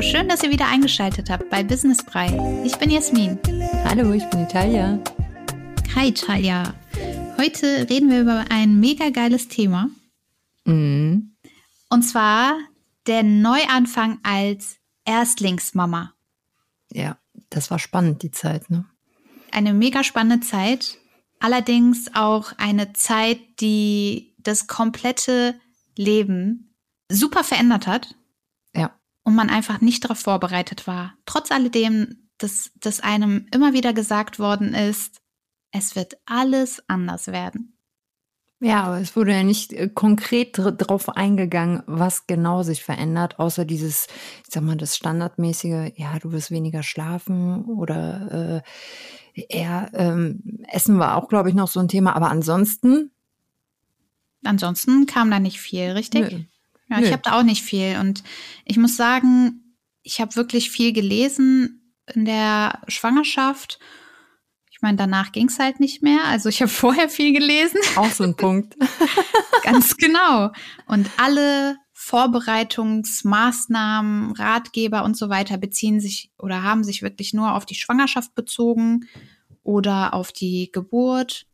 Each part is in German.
Hallo, schön, dass ihr wieder eingeschaltet habt bei Business Brei. Ich bin Jasmin. Hallo, ich bin Italia. Hi, Italia. Heute reden wir über ein mega geiles Thema. Mhm. Und zwar der Neuanfang als Erstlingsmama. Ja, das war spannend, die Zeit, ne? Eine mega spannende Zeit. Allerdings auch eine Zeit, die das komplette Leben super verändert hat. Und man einfach nicht darauf vorbereitet war. Trotz alledem, dass, dass einem immer wieder gesagt worden ist, es wird alles anders werden. Ja, aber es wurde ja nicht äh, konkret darauf eingegangen, was genau sich verändert, außer dieses, ich sag mal, das standardmäßige, ja, du wirst weniger schlafen oder äh, eher ähm, Essen war auch, glaube ich, noch so ein Thema, aber ansonsten. Ansonsten kam da nicht viel, richtig? Nö. Ja, ich Nö. habe da auch nicht viel. Und ich muss sagen, ich habe wirklich viel gelesen in der Schwangerschaft. Ich meine, danach ging es halt nicht mehr. Also ich habe vorher viel gelesen. Auch so ein Punkt. Ganz genau. Und alle Vorbereitungsmaßnahmen, Ratgeber und so weiter beziehen sich oder haben sich wirklich nur auf die Schwangerschaft bezogen oder auf die Geburt,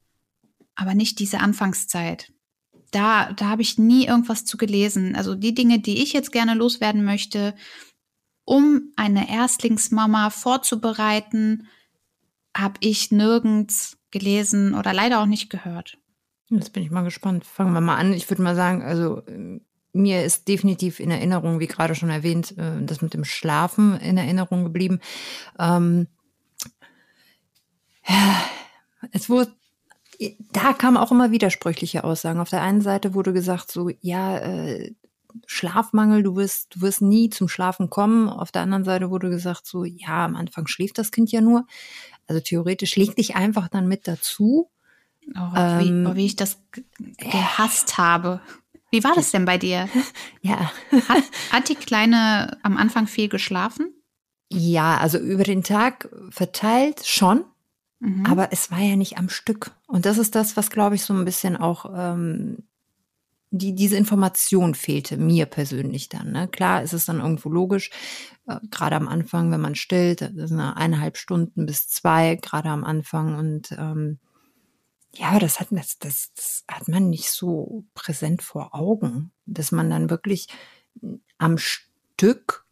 aber nicht diese Anfangszeit. Da, da habe ich nie irgendwas zu gelesen. Also die Dinge, die ich jetzt gerne loswerden möchte, um eine Erstlingsmama vorzubereiten, habe ich nirgends gelesen oder leider auch nicht gehört. Jetzt bin ich mal gespannt. Fangen wir mal an. Ich würde mal sagen, also ähm, mir ist definitiv in Erinnerung, wie gerade schon erwähnt, äh, das mit dem Schlafen in Erinnerung geblieben. Ähm, es wurde, da kamen auch immer widersprüchliche Aussagen. Auf der einen Seite wurde gesagt, so, ja, äh, Schlafmangel, du wirst, du wirst nie zum Schlafen kommen. Auf der anderen Seite wurde gesagt, so, ja, am Anfang schläft das Kind ja nur. Also theoretisch leg dich einfach dann mit dazu. Oh, wie, Ähm, oh, wie ich das ge- gehasst habe. Wie war das denn bei dir? Ja. Hat, hat die Kleine am Anfang viel geschlafen? Ja, also über den Tag verteilt schon, Mhm. aber es war ja nicht am Stück. Und das ist das, was, glaube ich, so ein bisschen auch ähm, die, diese Information fehlte mir persönlich dann. Ne? Klar ist es dann irgendwo logisch, äh, gerade am Anfang, wenn man stillt, das sind eineinhalb Stunden bis zwei, gerade am Anfang. Und ähm, ja, das hat, das, das, das hat man nicht so präsent vor Augen, dass man dann wirklich am Stück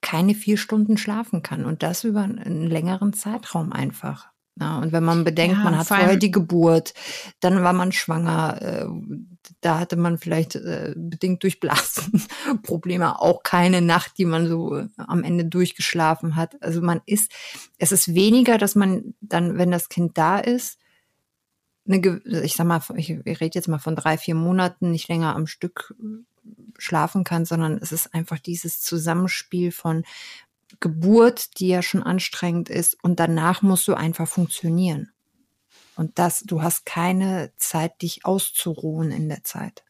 keine vier Stunden schlafen kann und das über einen längeren Zeitraum einfach. Ja, und wenn man bedenkt, Ja, man hat vor vorher die Geburt, dann war man schwanger, äh, da hatte man vielleicht äh, bedingt durch Blasenprobleme auch keine Nacht, die man so äh, am Ende durchgeschlafen hat. Also man ist, es ist weniger, dass man dann, wenn das Kind da ist, eine, ich sag mal, ich, ich rede jetzt mal von drei, vier Monaten, nicht länger am Stück schlafen kann, sondern es ist einfach dieses Zusammenspiel von Geburt, die ja schon anstrengend ist, und danach musst du einfach funktionieren. Und das, du hast keine Zeit, dich auszuruhen in der Zeit.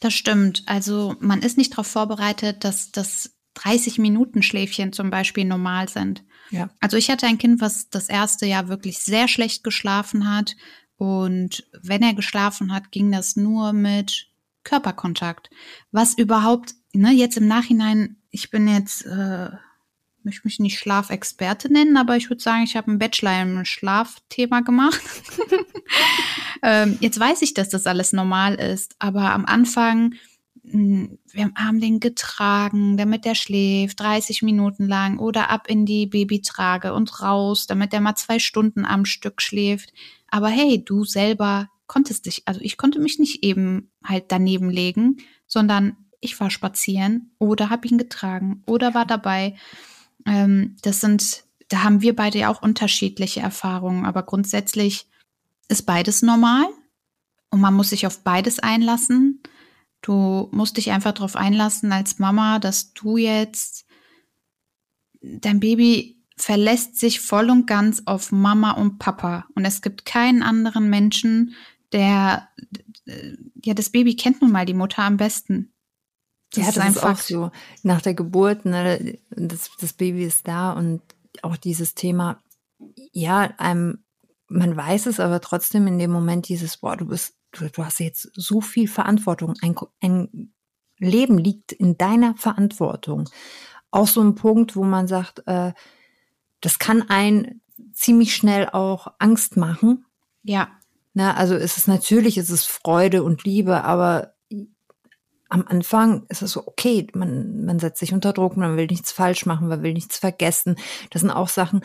Das stimmt. Also man ist nicht darauf vorbereitet, dass das 30 Minuten Schläfchen zum Beispiel normal sind. Ja. Also ich hatte ein Kind, was das erste Jahr wirklich sehr schlecht geschlafen hat. Und wenn er geschlafen hat, ging das nur mit Körperkontakt. Was überhaupt, ne, jetzt im Nachhinein, ich bin jetzt, äh, möchte mich nicht Schlafexperte nennen, aber ich würde sagen, ich habe einen Bachelor im Schlafthema gemacht. ähm, jetzt weiß ich, dass das alles normal ist, aber am Anfang, mh, wir haben den getragen, damit der schläft, 30 Minuten lang oder ab in die Babytrage und raus, damit der mal zwei Stunden am Stück schläft. Aber hey, du selber konntest dich, also ich konnte mich nicht eben halt daneben legen, sondern ich war spazieren oder habe ihn getragen oder war dabei. Ähm, das sind, da haben wir beide ja auch unterschiedliche Erfahrungen, aber grundsätzlich ist beides normal und man muss sich auf beides einlassen. Du musst dich einfach darauf einlassen als Mama, dass du jetzt dein Baby verlässt sich voll und ganz auf Mama und Papa und es gibt keinen anderen Menschen, der äh, ja das Baby kennt nun mal die Mutter am besten. Ja, das ist auch so. Nach der Geburt, ne, das, das Baby ist da und auch dieses Thema, ja, einem, man weiß es, aber trotzdem in dem Moment dieses, boah, du bist, du, du hast jetzt so viel Verantwortung. Ein, ein Leben liegt in deiner Verantwortung. auch so ein Punkt, wo man sagt, äh, das kann einen ziemlich schnell auch Angst machen. Ja. Na, also es ist natürlich, es ist Freude und Liebe, aber am Anfang ist es so, okay, man, man setzt sich unter Druck, man will nichts falsch machen, man will nichts vergessen. Das sind auch Sachen,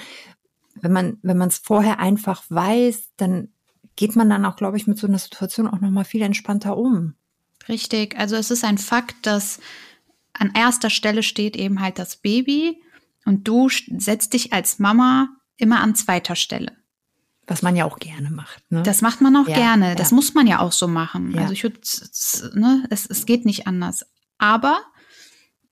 wenn man, wenn man es vorher einfach weiß, dann geht man dann auch, glaube ich, mit so einer Situation auch nochmal viel entspannter um. Richtig. Also es ist ein Fakt, dass an erster Stelle steht eben halt das Baby und du setzt dich als Mama immer an zweiter Stelle. Was man ja auch gerne macht. Ne? Das macht man auch ja, gerne. Das ja. muss man ja auch so machen. Ja. Also ich würde, ne, es, es geht nicht anders. Aber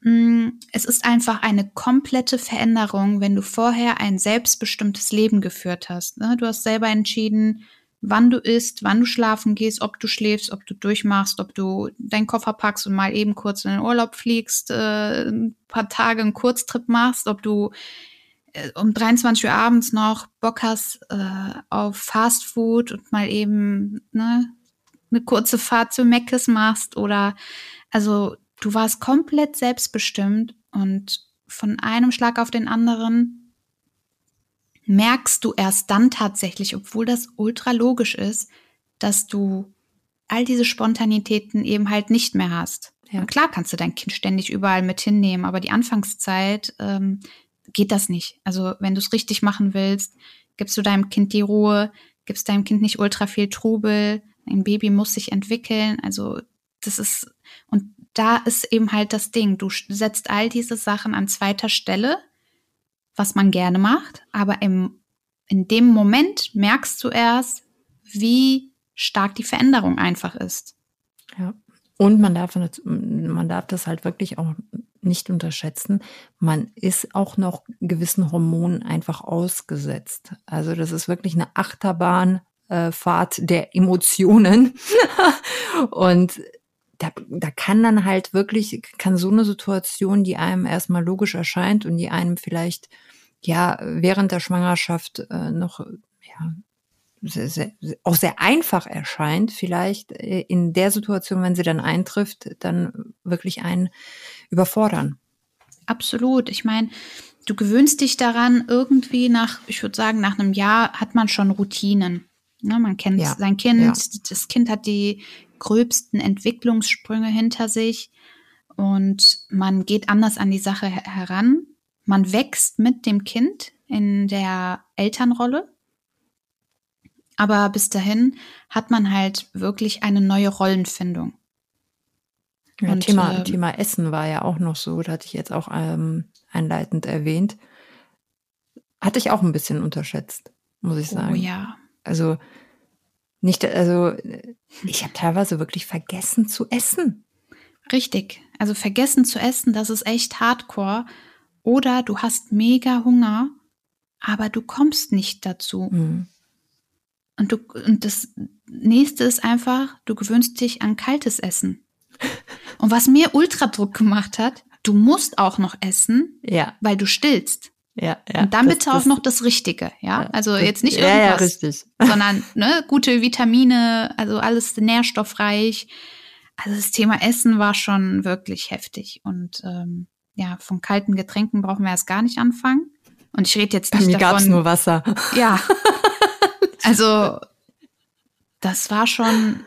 mh, mm, es ist einfach eine komplette Veränderung, wenn du vorher ein selbstbestimmtes Leben geführt hast. Ne? Du hast selber entschieden, wann du isst, wann du schlafen gehst, ob du schläfst, ob du durchmachst, ob du deinen Koffer packst und mal eben kurz in den Urlaub fliegst, äh, ein paar Tage einen Kurztrip machst, ob du um 23 Uhr abends noch Bock hast äh, auf Fast Food und mal eben ne, eine kurze Fahrt zu Meckes machst oder also du warst komplett selbstbestimmt und von einem Schlag auf den anderen merkst du erst dann tatsächlich, obwohl das ultra logisch ist, dass du all diese Spontanitäten eben halt nicht mehr hast. Ja. klar kannst du dein Kind ständig überall mit hinnehmen, aber die Anfangszeit ähm, geht das nicht. Also wenn du es richtig machen willst, gibst du deinem Kind die Ruhe, gibst deinem Kind nicht ultra viel Trubel, ein Baby muss sich entwickeln. Also das ist, und da ist eben halt das Ding, du setzt all diese Sachen an zweiter Stelle, was man gerne macht, aber im, in dem Moment merkst du erst, wie stark die Veränderung einfach ist. Ja. Und man darf, man darf das halt wirklich auch nicht unterschätzen. Man ist auch noch gewissen Hormonen einfach ausgesetzt. Also das ist wirklich eine Achterbahnfahrt äh, der Emotionen. und da, da kann dann halt wirklich, kann so eine Situation, die einem erstmal logisch erscheint und die einem vielleicht ja während der Schwangerschaft äh, noch ja, sehr, sehr, auch sehr einfach erscheint, vielleicht äh, in der Situation, wenn sie dann eintrifft, dann wirklich einen überfordern. Absolut. Ich meine, du gewöhnst dich daran, irgendwie nach, ich würde sagen, nach einem Jahr hat man schon Routinen. Ja, man kennt ja. sein Kind, ja. das Kind hat die gröbsten Entwicklungssprünge hinter sich und man geht anders an die Sache heran. Man wächst mit dem Kind in der Elternrolle aber bis dahin hat man halt wirklich eine neue Rollenfindung. Ja, Und, Thema, äh, Thema Essen war ja auch noch so, da hatte ich jetzt auch ähm, einleitend erwähnt. Hatte ich auch ein bisschen unterschätzt, muss ich oh sagen. Oh ja. Also nicht, also ich habe teilweise wirklich vergessen zu essen. Richtig. Also vergessen zu essen, das ist echt hardcore. Oder du hast mega Hunger, aber du kommst nicht dazu. Mhm. Und, du, und das nächste ist einfach, du gewöhnst dich an kaltes Essen. Und was mir Ultradruck gemacht hat, du musst auch noch essen, ja. weil du stillst. Ja, ja. Und dann das, bitte auch noch das Richtige, ja. Also jetzt nicht irgendwas, ja, ja, sondern ne, gute Vitamine, also alles nährstoffreich. Also das Thema Essen war schon wirklich heftig. Und ähm, ja, von kalten Getränken brauchen wir erst gar nicht anfangen. Und ich rede jetzt nicht Bei mir davon. gab's nur Wasser. Ja, Also, das war schon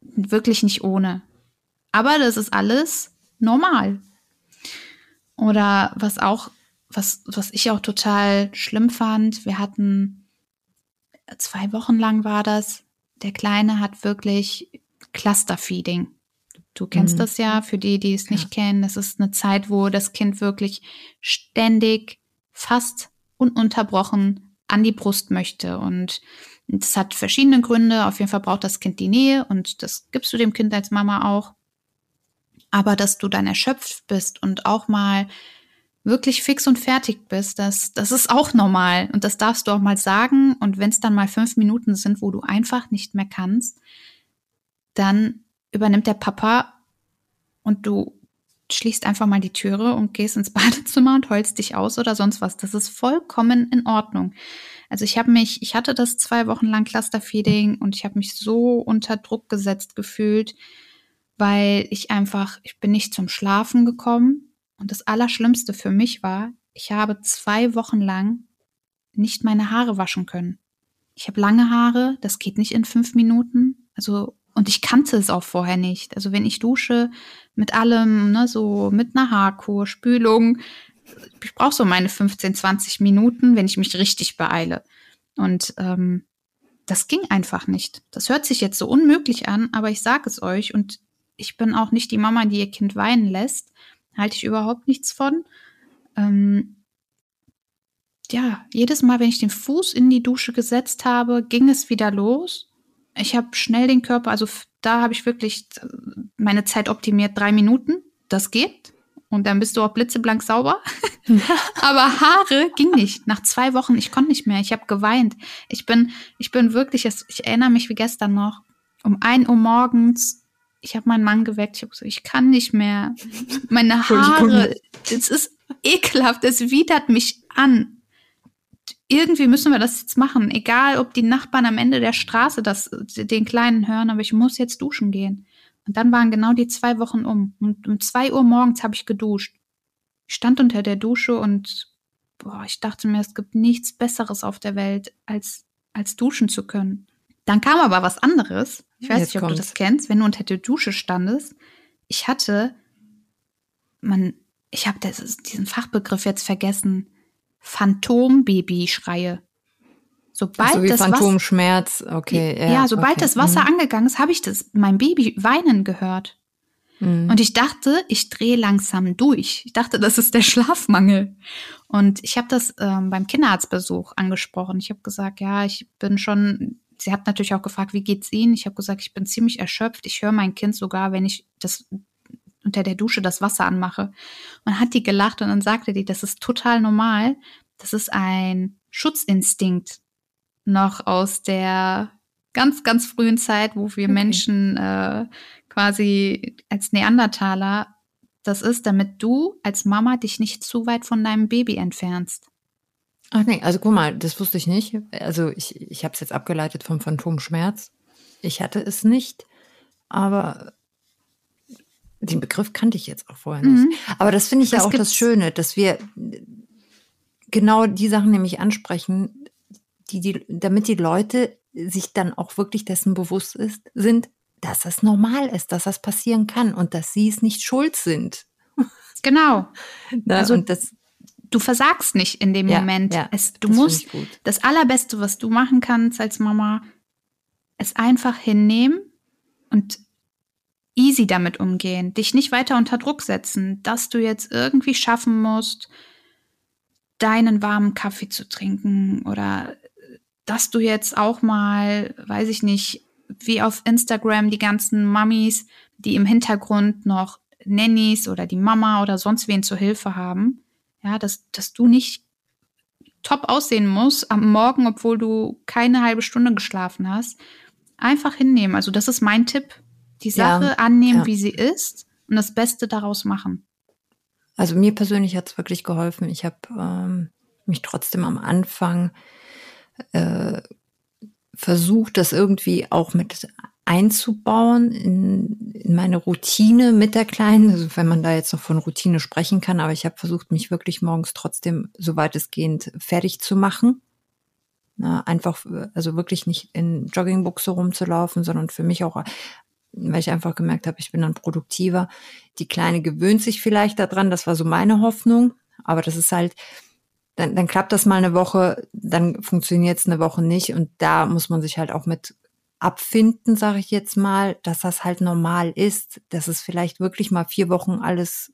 wirklich nicht ohne. Aber das ist alles normal. Oder was auch, was, was ich auch total schlimm fand, wir hatten zwei Wochen lang war das. Der Kleine hat wirklich Clusterfeeding. Du kennst mhm. das ja, für die, die es nicht ja. kennen. Das ist eine Zeit, wo das Kind wirklich ständig, fast ununterbrochen an die Brust möchte. Und das hat verschiedene Gründe. Auf jeden Fall braucht das Kind die Nähe und das gibst du dem Kind als Mama auch. Aber dass du dann erschöpft bist und auch mal wirklich fix und fertig bist, das, das ist auch normal. Und das darfst du auch mal sagen. Und wenn es dann mal fünf Minuten sind, wo du einfach nicht mehr kannst, dann übernimmt der Papa und du schließt einfach mal die Türe und gehst ins Badezimmer und heulst dich aus oder sonst was. Das ist vollkommen in Ordnung. Also ich habe mich, ich hatte das zwei Wochen lang Clusterfeeding und ich habe mich so unter Druck gesetzt gefühlt, weil ich einfach, ich bin nicht zum Schlafen gekommen. Und das Allerschlimmste für mich war, ich habe zwei Wochen lang nicht meine Haare waschen können. Ich habe lange Haare, das geht nicht in fünf Minuten. Also, und ich kannte es auch vorher nicht. Also, wenn ich dusche mit allem, ne, so mit einer Haarkur, Spülung, ich brauche so meine 15, 20 Minuten, wenn ich mich richtig beeile. Und ähm, das ging einfach nicht. Das hört sich jetzt so unmöglich an, aber ich sage es euch und ich bin auch nicht die Mama, die ihr Kind weinen lässt. Halte ich überhaupt nichts von. Ähm, ja, jedes Mal, wenn ich den Fuß in die Dusche gesetzt habe, ging es wieder los. Ich habe schnell den Körper, also da habe ich wirklich meine Zeit optimiert, drei Minuten. Das geht. Und dann bist du auch blitzeblank sauber. Aber Haare ging nicht. Nach zwei Wochen, ich konnte nicht mehr. Ich habe geweint. Ich bin, ich bin wirklich, ich erinnere mich wie gestern noch, um ein Uhr morgens ich habe meinen Mann geweckt, ich habe gesagt, ich kann nicht mehr. Meine Haare, das ist ekelhaft, das widert mich an. Irgendwie müssen wir das jetzt machen, egal ob die Nachbarn am Ende der Straße das, den Kleinen hören, aber ich muss jetzt duschen gehen. Und dann waren genau die zwei Wochen um. Und um zwei Uhr morgens habe ich geduscht. Ich stand unter der Dusche und boah, ich dachte mir, es gibt nichts Besseres auf der Welt, als, als duschen zu können. Dann kam aber was anderes. Ich weiß Jetzt nicht, ob kommt's. du das kennst, wenn du unter der Dusche standest. Ich hatte, man, ich habe diesen Fachbegriff jetzt vergessen. Phantombaby-Schreie. Sobald so wie das Phantomschmerz, okay. Ja, ja sobald okay. das Wasser mhm. angegangen ist, habe ich das, mein Baby weinen gehört. Mhm. Und ich dachte, ich drehe langsam durch. Ich dachte, das ist der Schlafmangel. Und ich habe das ähm, beim Kinderarztbesuch angesprochen. Ich habe gesagt, ja, ich bin schon sie hat natürlich auch gefragt, wie geht's Ihnen? Ich habe gesagt, ich bin ziemlich erschöpft. Ich höre mein Kind sogar, wenn ich das unter der Dusche das Wasser anmache. Und hat die gelacht und dann sagte die, das ist total normal. Das ist ein Schutzinstinkt noch aus der ganz, ganz frühen Zeit, wo wir okay. Menschen äh, quasi als Neandertaler das ist, damit du als Mama dich nicht zu weit von deinem Baby entfernst. Ach nee, also guck mal, das wusste ich nicht. Also ich, ich habe es jetzt abgeleitet vom Phantomschmerz. Ich hatte es nicht, aber den Begriff kannte ich jetzt auch vorher nicht. Mhm. Aber das finde ich das ja auch das Schöne, dass wir genau die Sachen nämlich ansprechen, die, die, damit die Leute sich dann auch wirklich dessen bewusst ist, sind, dass das normal ist, dass das passieren kann und dass sie es nicht schuld sind. Genau. Na, also und das, du versagst nicht in dem ja, Moment. Ja, es, du musst das Allerbeste, was du machen kannst als Mama, es einfach hinnehmen und easy damit umgehen, dich nicht weiter unter Druck setzen, dass du jetzt irgendwie schaffen musst, deinen warmen Kaffee zu trinken oder dass du jetzt auch mal, weiß ich nicht, wie auf Instagram die ganzen Mummies, die im Hintergrund noch Nannies oder die Mama oder sonst wen zur Hilfe haben. Ja, dass, dass du nicht top aussehen musst am Morgen, obwohl du keine halbe Stunde geschlafen hast. Einfach hinnehmen. Also das ist mein Tipp. Die Sache ja, annehmen, ja. wie sie ist und das Beste daraus machen. Also mir persönlich hat es wirklich geholfen. Ich habe ähm, mich trotzdem am Anfang äh, versucht, das irgendwie auch mit einzubauen in, in meine Routine mit der Kleinen, also wenn man da jetzt noch von Routine sprechen kann, aber ich habe versucht, mich wirklich morgens trotzdem, so weitestgehend, fertig zu machen. Na, einfach, also wirklich nicht in Joggingbuchse rumzulaufen, sondern für mich auch, weil ich einfach gemerkt habe, ich bin dann produktiver. Die Kleine gewöhnt sich vielleicht daran, das war so meine Hoffnung, aber das ist halt, dann, dann klappt das mal eine Woche, dann funktioniert es eine Woche nicht und da muss man sich halt auch mit abfinden, sage ich jetzt mal, dass das halt normal ist, dass es vielleicht wirklich mal vier Wochen alles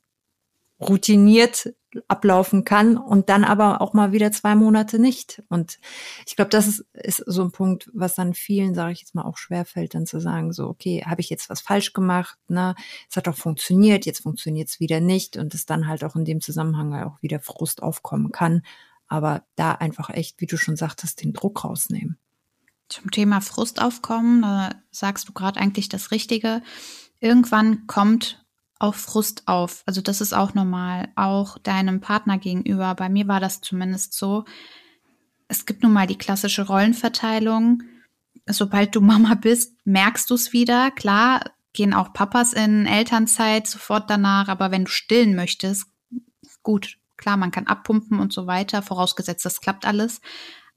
routiniert ablaufen kann und dann aber auch mal wieder zwei Monate nicht. Und ich glaube, das ist, ist so ein Punkt, was dann vielen, sage ich jetzt mal, auch schwerfällt, dann zu sagen, so, okay, habe ich jetzt was falsch gemacht, ne? Es hat doch funktioniert, jetzt funktioniert es wieder nicht und es dann halt auch in dem Zusammenhang auch wieder Frust aufkommen kann. Aber da einfach echt, wie du schon sagtest, den Druck rausnehmen. Zum Thema Frustaufkommen, da sagst du gerade eigentlich das Richtige. Irgendwann kommt auch Frust auf. Also das ist auch normal, auch deinem Partner gegenüber. Bei mir war das zumindest so. Es gibt nun mal die klassische Rollenverteilung. Sobald du Mama bist, merkst du es wieder. Klar, gehen auch Papas in Elternzeit sofort danach, aber wenn du stillen möchtest, gut, klar, man kann abpumpen und so weiter, vorausgesetzt, das klappt alles.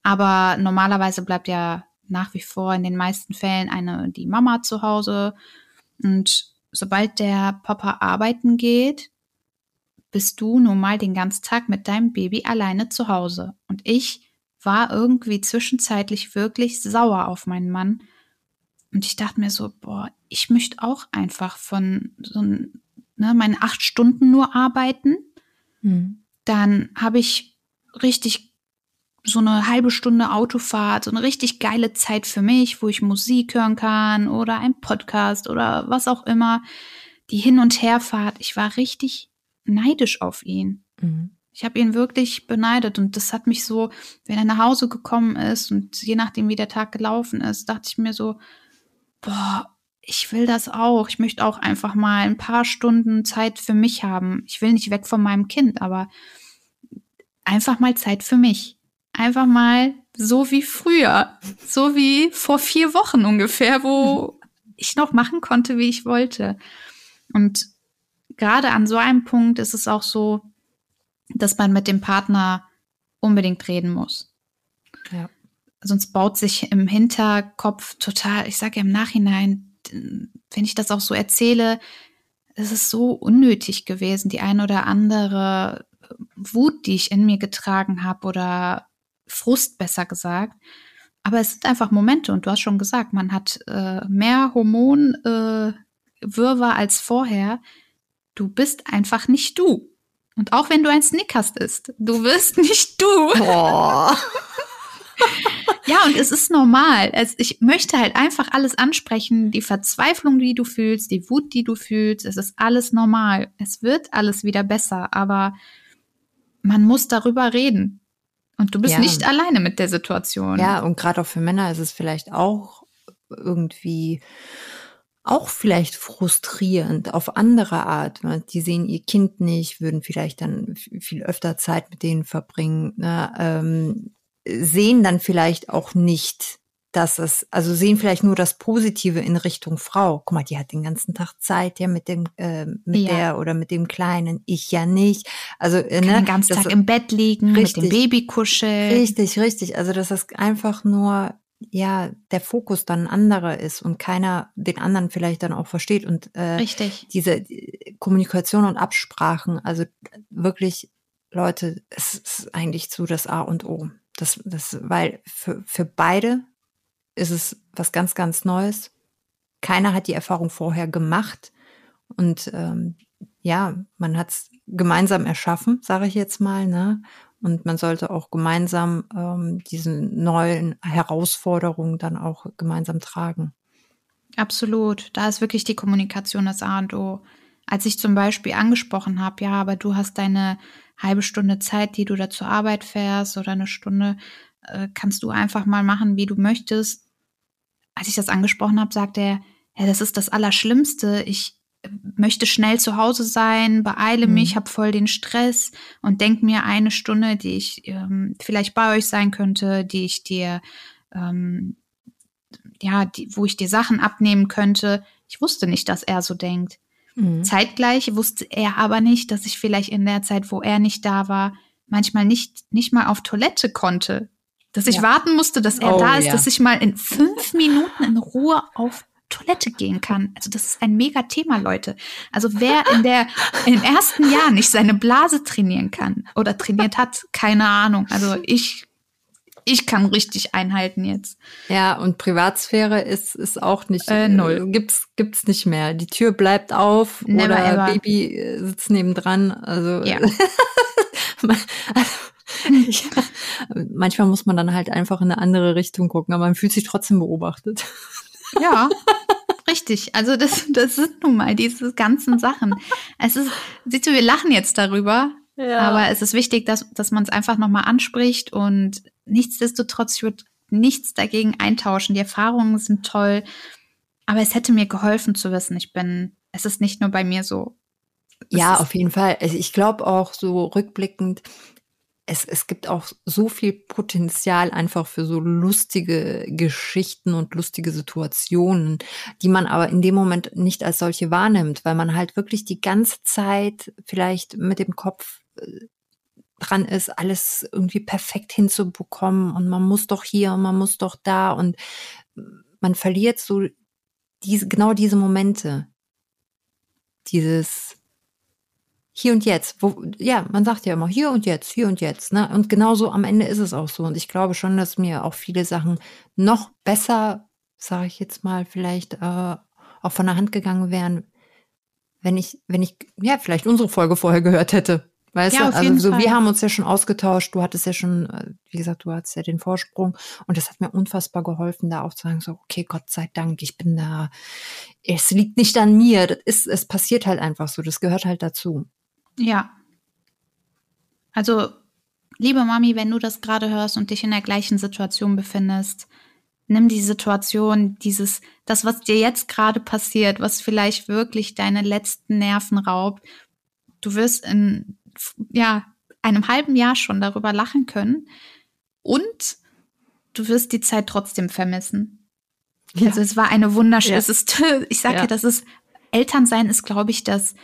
Aber normalerweise bleibt ja nach wie vor in den meisten Fällen eine die Mama zu Hause. Und sobald der Papa arbeiten geht, bist du nun mal den ganzen Tag mit deinem Baby alleine zu Hause. Und ich war irgendwie zwischenzeitlich wirklich sauer auf meinen Mann. Und ich dachte mir so, boah, ich möchte auch einfach von so ne, meine acht Stunden nur arbeiten. Mhm. Dann habe ich richtig so eine halbe Stunde Autofahrt, so eine richtig geile Zeit für mich, wo ich Musik hören kann oder ein Podcast oder was auch immer. Die Hin- und Herfahrt, ich war richtig neidisch auf ihn. Mhm. Ich habe ihn wirklich beneidet und das hat mich so, wenn er nach Hause gekommen ist und je nachdem, wie der Tag gelaufen ist, dachte ich mir so, boah, ich will das auch. Ich möchte auch einfach mal ein paar Stunden Zeit für mich haben. Ich will nicht weg von meinem Kind, aber einfach mal Zeit für mich einfach mal so wie früher, so wie vor vier Wochen ungefähr, wo ich noch machen konnte, wie ich wollte. Und gerade an so einem Punkt ist es auch so, dass man mit dem Partner unbedingt reden muss. Ja. Sonst baut sich im Hinterkopf total, ich sage ja im Nachhinein, wenn ich das auch so erzähle, es ist so unnötig gewesen, die ein oder andere Wut, die ich in mir getragen habe oder Frust besser gesagt. Aber es sind einfach Momente und du hast schon gesagt, man hat äh, mehr Hormonwirrwarr äh, als vorher. Du bist einfach nicht du. Und auch wenn du ein Snickers isst, du wirst nicht du. Boah. ja, und es ist normal. Es, ich möchte halt einfach alles ansprechen. Die Verzweiflung, die du fühlst, die Wut, die du fühlst, es ist alles normal. Es wird alles wieder besser, aber man muss darüber reden. Und du bist ja. nicht alleine mit der Situation. Ja, und gerade auch für Männer ist es vielleicht auch irgendwie auch vielleicht frustrierend auf andere Art. Die sehen ihr Kind nicht, würden vielleicht dann viel öfter Zeit mit denen verbringen, ne? ähm, sehen dann vielleicht auch nicht, dass es, also sehen vielleicht nur das Positive in Richtung Frau. Guck mal, die hat den ganzen Tag Zeit, ja, mit dem, äh, mit ja. der oder mit dem Kleinen, ich ja nicht. Also, äh, ne, den ganzen Tag im Bett liegen, richtig, mit dem Baby kuscheln. Richtig, richtig. Also, dass das einfach nur, ja, der Fokus dann anderer ist und keiner den anderen vielleicht dann auch versteht und äh, richtig. diese Kommunikation und Absprachen, also wirklich, Leute, es ist eigentlich so das A und O. Das, das, weil für, für beide ist es was ganz, ganz Neues. Keiner hat die Erfahrung vorher gemacht. Und ähm, ja, man hat es gemeinsam erschaffen, sage ich jetzt mal. Ne? Und man sollte auch gemeinsam ähm, diese neuen Herausforderungen dann auch gemeinsam tragen. Absolut. Da ist wirklich die Kommunikation das A und O. Als ich zum Beispiel angesprochen habe, ja, aber du hast deine halbe Stunde Zeit, die du da zur Arbeit fährst oder eine Stunde, äh, kannst du einfach mal machen, wie du möchtest als ich das angesprochen habe, sagte er, ja, das ist das Allerschlimmste. Ich möchte schnell zu Hause sein, beeile mhm. mich, habe voll den Stress und denk mir eine Stunde, die ich ähm, vielleicht bei euch sein könnte, die ich dir, ähm, ja, die, wo ich dir Sachen abnehmen könnte. Ich wusste nicht, dass er so denkt. Mhm. Zeitgleich wusste er aber nicht, dass ich vielleicht in der Zeit, wo er nicht da war, manchmal nicht, nicht mal auf Toilette konnte. Dass ich ja. warten musste, dass er oh, da ist, ja. dass ich mal in fünf Minuten in Ruhe auf Toilette gehen kann. Also das ist ein mega Thema, Leute. Also wer in der im ersten Jahr nicht seine Blase trainieren kann oder trainiert hat, keine Ahnung. Also ich ich kann richtig einhalten jetzt. Ja, und Privatsphäre ist ist auch nicht äh, null. Äh, gibt's gibt's nicht mehr. Die Tür bleibt auf Never oder ever. Baby sitzt nebendran. Also ja. also ja, manchmal muss man dann halt einfach in eine andere Richtung gucken, aber man fühlt sich trotzdem beobachtet. Ja, richtig. Also das, das sind nun mal diese ganzen Sachen. Es ist, siehst du, wir lachen jetzt darüber, ja. aber es ist wichtig, dass, dass man es einfach nochmal anspricht und nichtsdestotrotz, ich würde nichts dagegen eintauschen. Die Erfahrungen sind toll, aber es hätte mir geholfen zu wissen, ich bin, es ist nicht nur bei mir so. Es ja, auf jeden Fall. Also ich glaube auch so rückblickend, es, es gibt auch so viel Potenzial einfach für so lustige Geschichten und lustige Situationen, die man aber in dem Moment nicht als solche wahrnimmt, weil man halt wirklich die ganze Zeit vielleicht mit dem Kopf äh, dran ist, alles irgendwie perfekt hinzubekommen und man muss doch hier und man muss doch da und man verliert so diese, genau diese Momente. Dieses hier und jetzt. Wo, ja, man sagt ja immer hier und jetzt, hier und jetzt. Ne? Und genauso am Ende ist es auch so. Und ich glaube schon, dass mir auch viele Sachen noch besser, sage ich jetzt mal, vielleicht äh, auch von der Hand gegangen wären, wenn ich, wenn ich, ja, vielleicht unsere Folge vorher gehört hätte. Weißt ja, du, also so, Fall. wir haben uns ja schon ausgetauscht. Du hattest ja schon, äh, wie gesagt, du hattest ja den Vorsprung und das hat mir unfassbar geholfen, da auch zu sagen, so, okay, Gott sei Dank, ich bin da. Es liegt nicht an mir. Das ist, es passiert halt einfach so. Das gehört halt dazu. Ja. Also, liebe Mami, wenn du das gerade hörst und dich in der gleichen Situation befindest, nimm die Situation, dieses, das, was dir jetzt gerade passiert, was vielleicht wirklich deine letzten Nerven raubt. Du wirst in ja, einem halben Jahr schon darüber lachen können. Und du wirst die Zeit trotzdem vermissen. Ja. Also es war eine wunderschöne, ja. ich sage ja. ja, das ist, Elternsein ist, glaube ich, das,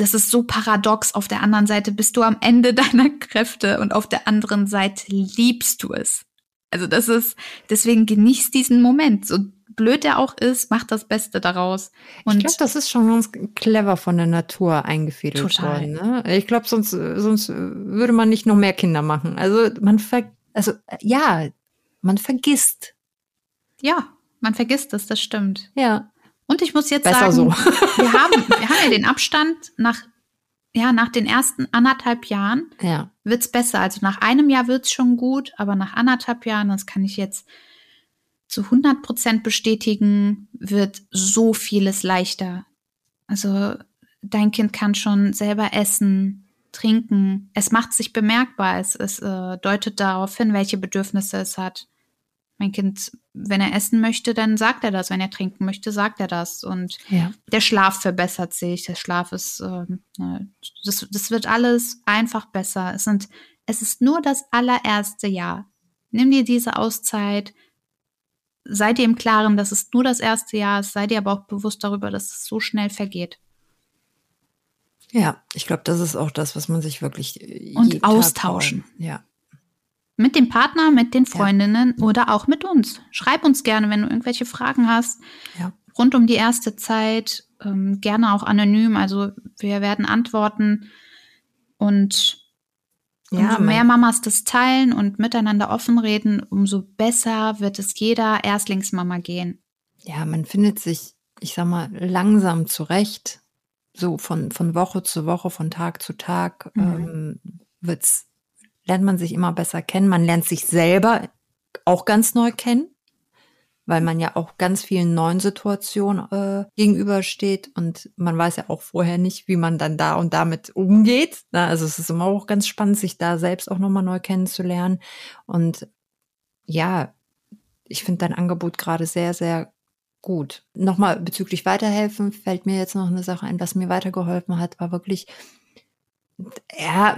das ist so paradox. Auf der anderen Seite bist du am Ende deiner Kräfte und auf der anderen Seite liebst du es. Also das ist, deswegen genießt diesen Moment. So blöd er auch ist, macht das Beste daraus. Und ich glaube, das ist schon ganz clever von der Natur eingefädelt total. worden. Ne? Ich glaube, sonst, sonst würde man nicht noch mehr Kinder machen. Also man ver also ja, man vergisst. Ja, man vergisst es, das stimmt. Ja. Und ich muss jetzt Besser sagen, so. wir haben, wir haben ja den Abstand nach ja, nach den ersten anderthalb Jahren ja. wird's besser. Also nach einem Jahr wird's schon gut, aber nach anderthalb Jahren, das kann ich jetzt zu 100 Prozent bestätigen, wird so vieles leichter. Also dein Kind kann schon selber essen, trinken. Es macht sich bemerkbar. Es, es äh, deutet darauf hin, welche Bedürfnisse es hat. Mein Kind, wenn er essen möchte, dann sagt er das. Wenn er trinken möchte, sagt er das. Und ja. der Schlaf verbessert sich. Der Schlaf ist, äh, das, das wird alles einfach besser. Es sind, es ist nur das allererste Jahr. Nimm dir diese Auszeit, sei dir im Klaren, dass es nur das erste Jahr ist, sei dir aber auch bewusst darüber, dass es so schnell vergeht. Ja, ich glaube, das ist auch das, was man sich wirklich äh, und austauschen. Ja. Mit dem Partner, mit den Freundinnen ja. oder auch mit uns. Schreib uns gerne, wenn du irgendwelche Fragen hast. Ja. Rund um die erste Zeit, ähm, gerne auch anonym. Also wir werden antworten und ja, umso mehr Mamas das teilen und miteinander offen reden, umso besser wird es jeder Erstlingsmama gehen. Ja, man findet sich, ich sag mal, langsam zurecht. So von, von Woche zu Woche, von Tag zu Tag mhm. ähm, wird's, lernt man sich immer besser kennen. Man lernt sich selber auch ganz neu kennen weil man ja auch ganz vielen neuen Situationen äh, gegenübersteht und man weiß ja auch vorher nicht, wie man dann da und damit umgeht. Na, also es ist immer auch ganz spannend, sich da selbst auch nochmal neu kennenzulernen. Und ja, ich finde dein Angebot gerade sehr, sehr gut. Nochmal bezüglich Weiterhelfen fällt mir jetzt noch eine Sache ein, was mir weitergeholfen hat, war wirklich ja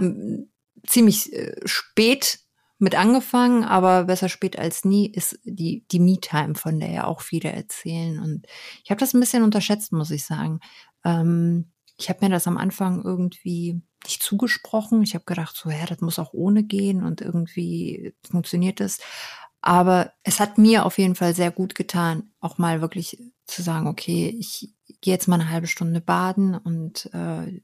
ziemlich äh, spät mit angefangen, aber besser spät als nie ist die, die Me-Time, von der ja auch viele erzählen. Und ich habe das ein bisschen unterschätzt, muss ich sagen. Ähm, ich habe mir das am Anfang irgendwie nicht zugesprochen. Ich habe gedacht, so, ja, das muss auch ohne gehen und irgendwie funktioniert das. Aber es hat mir auf jeden Fall sehr gut getan, auch mal wirklich zu sagen, okay, ich gehe jetzt mal eine halbe Stunde baden und äh,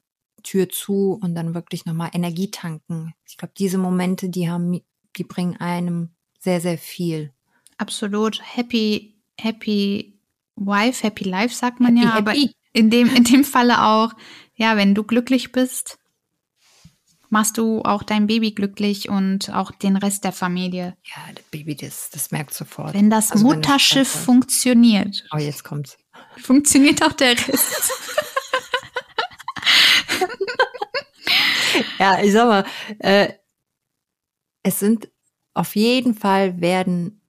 Tür zu und dann wirklich nochmal Energie tanken. Ich glaube, diese Momente, die haben die bringen einem sehr, sehr viel. Absolut. Happy, happy wife, happy life, sagt man happy, ja. Happy. Aber in dem, in dem Falle auch, ja, wenn du glücklich bist, machst du auch dein Baby glücklich und auch den Rest der Familie. Ja, das Baby, das, das merkt sofort. Wenn das also Mutterschiff wenn das funktioniert. Oh, jetzt kommt's. Funktioniert auch der Rest. ja, ich sag mal, äh, es sind auf jeden Fall werden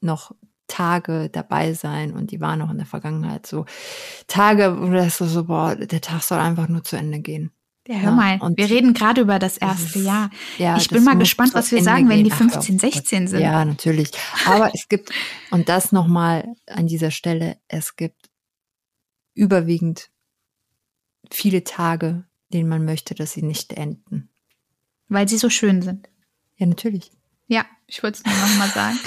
noch Tage dabei sein und die waren noch in der Vergangenheit so Tage, wo das so, so boah, der Tag soll einfach nur zu Ende gehen. Ja, hör mal, und wir reden gerade über das erste Jahr. Ja, ich bin mal gespannt, was wir sagen, wenn die 15, 16 sind. Ja, natürlich. Aber es gibt, und das nochmal an dieser Stelle, es gibt überwiegend viele Tage, denen man möchte, dass sie nicht enden. Weil sie so schön sind. Ja, natürlich. Ja, ich wollte es nur nochmal sagen.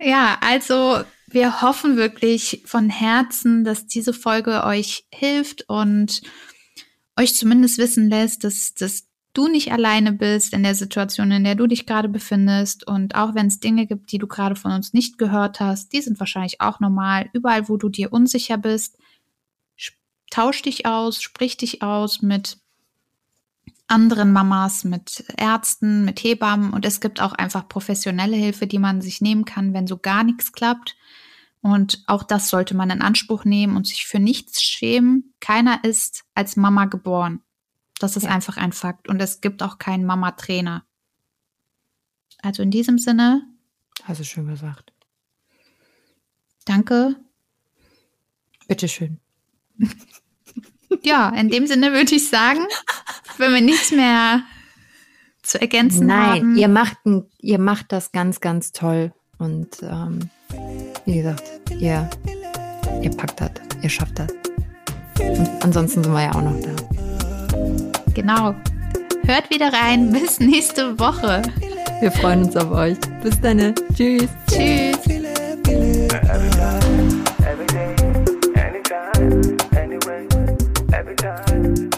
ja, also wir hoffen wirklich von Herzen, dass diese Folge euch hilft und euch zumindest wissen lässt, dass, dass du nicht alleine bist in der Situation, in der du dich gerade befindest. Und auch wenn es Dinge gibt, die du gerade von uns nicht gehört hast, die sind wahrscheinlich auch normal. Überall, wo du dir unsicher bist, tausch dich aus, sprich dich aus mit anderen Mamas, mit Ärzten, mit Hebammen. Und es gibt auch einfach professionelle Hilfe, die man sich nehmen kann, wenn so gar nichts klappt. Und auch das sollte man in Anspruch nehmen und sich für nichts schämen. Keiner ist als Mama geboren. Das ist ja. einfach ein Fakt. Und es gibt auch keinen Mama-Trainer. Also in diesem Sinne. Hast du schön gesagt. Danke. Bitteschön. ja, in dem Sinne würde ich sagen, wenn wir nichts mehr zu ergänzen Nein, haben. Nein, ihr macht, ihr macht das ganz, ganz toll. Und ähm, wie gesagt, ihr, ihr packt das, ihr schafft das. Und ansonsten sind wir ja auch noch da. Genau. Hört wieder rein. Bis nächste Woche. Wir freuen uns auf euch. Bis dann. Tschüss. Tschüss. every time.